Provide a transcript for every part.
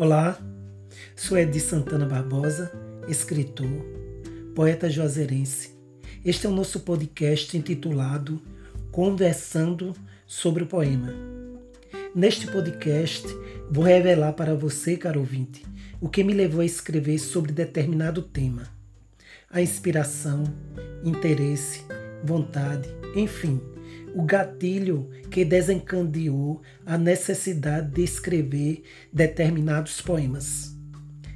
Olá, sou Edi Santana Barbosa, escritor, poeta juazeirense. Este é o nosso podcast intitulado Conversando sobre o Poema. Neste podcast, vou revelar para você, caro ouvinte, o que me levou a escrever sobre determinado tema. A inspiração, interesse, vontade, enfim, o gatilho que desencadeou a necessidade de escrever determinados poemas.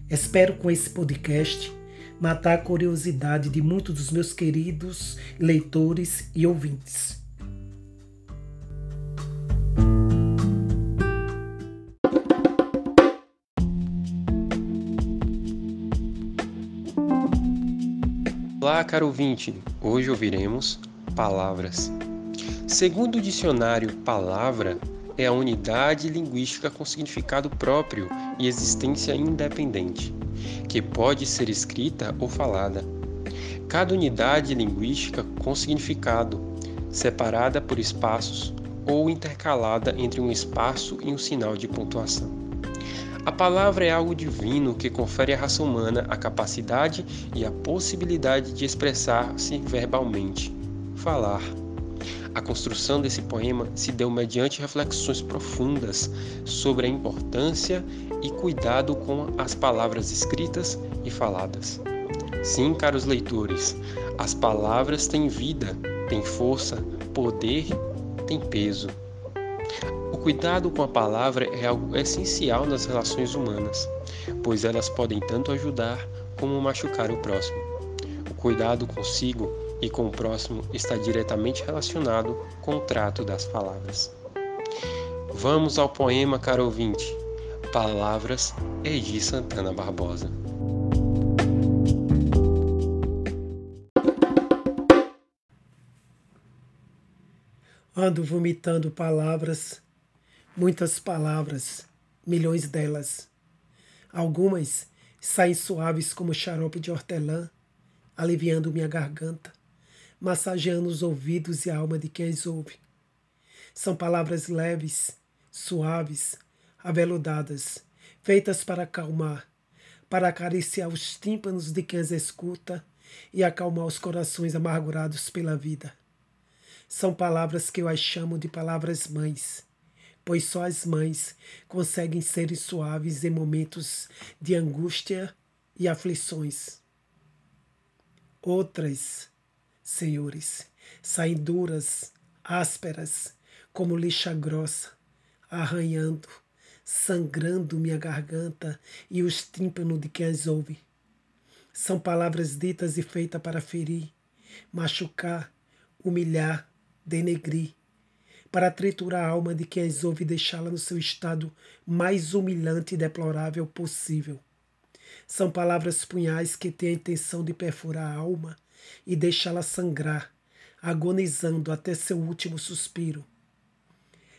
Espero com esse podcast matar a curiosidade de muitos dos meus queridos leitores e ouvintes. Olá, caro ouvinte! Hoje ouviremos palavras. Segundo o dicionário, palavra é a unidade linguística com significado próprio e existência independente, que pode ser escrita ou falada. Cada unidade linguística com significado, separada por espaços ou intercalada entre um espaço e um sinal de pontuação. A palavra é algo divino que confere à raça humana a capacidade e a possibilidade de expressar-se verbalmente, falar. A construção desse poema se deu mediante reflexões profundas sobre a importância e cuidado com as palavras escritas e faladas. Sim, caros leitores, as palavras têm vida, têm força, poder, têm peso. O cuidado com a palavra é algo essencial nas relações humanas, pois elas podem tanto ajudar como machucar o próximo. O cuidado consigo e com o próximo está diretamente relacionado com o trato das palavras. Vamos ao poema, caro ouvinte. Palavras Edi Santana Barbosa. Ando vomitando palavras, muitas palavras, milhões delas. Algumas saem suaves como xarope de hortelã, aliviando minha garganta massageando os ouvidos e a alma de quem as ouve. São palavras leves, suaves, aveludadas, feitas para acalmar, para acariciar os tímpanos de quem as escuta e acalmar os corações amargurados pela vida. São palavras que eu as chamo de palavras mães, pois só as mães conseguem ser suaves em momentos de angústia e aflições. Outras senhores, saem duras, ásperas, como lixa grossa, arranhando, sangrando minha garganta e os tímpanos de quem as ouve. São palavras ditas e feitas para ferir, machucar, humilhar, denegrir, para triturar a alma de quem as ouve e deixá-la no seu estado mais humilhante e deplorável possível. São palavras punhais que têm a intenção de perfurar a alma e deixá-la sangrar, agonizando até seu último suspiro.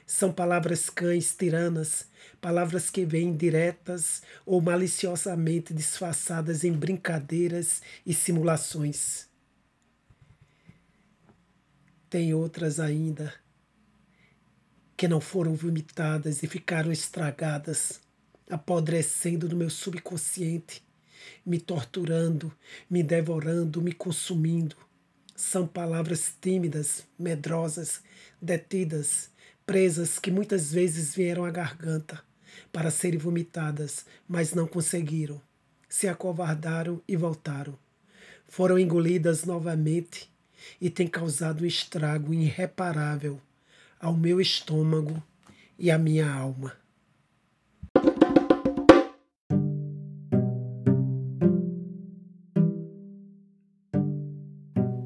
São palavras cães tiranas, palavras que vêm diretas ou maliciosamente disfarçadas em brincadeiras e simulações. Tem outras ainda que não foram vomitadas e ficaram estragadas, apodrecendo no meu subconsciente me torturando, me devorando, me consumindo. São palavras tímidas, medrosas, detidas, presas que muitas vezes vieram à garganta para serem vomitadas, mas não conseguiram. Se acovardaram e voltaram. Foram engolidas novamente e têm causado um estrago irreparável ao meu estômago e à minha alma.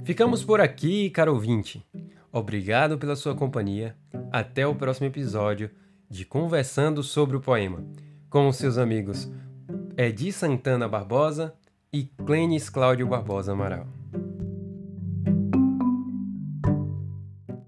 Ficamos por aqui, caro ouvinte. Obrigado pela sua companhia. Até o próximo episódio de Conversando sobre o Poema, com seus amigos Edi Santana Barbosa e Clênis Cláudio Barbosa Amaral.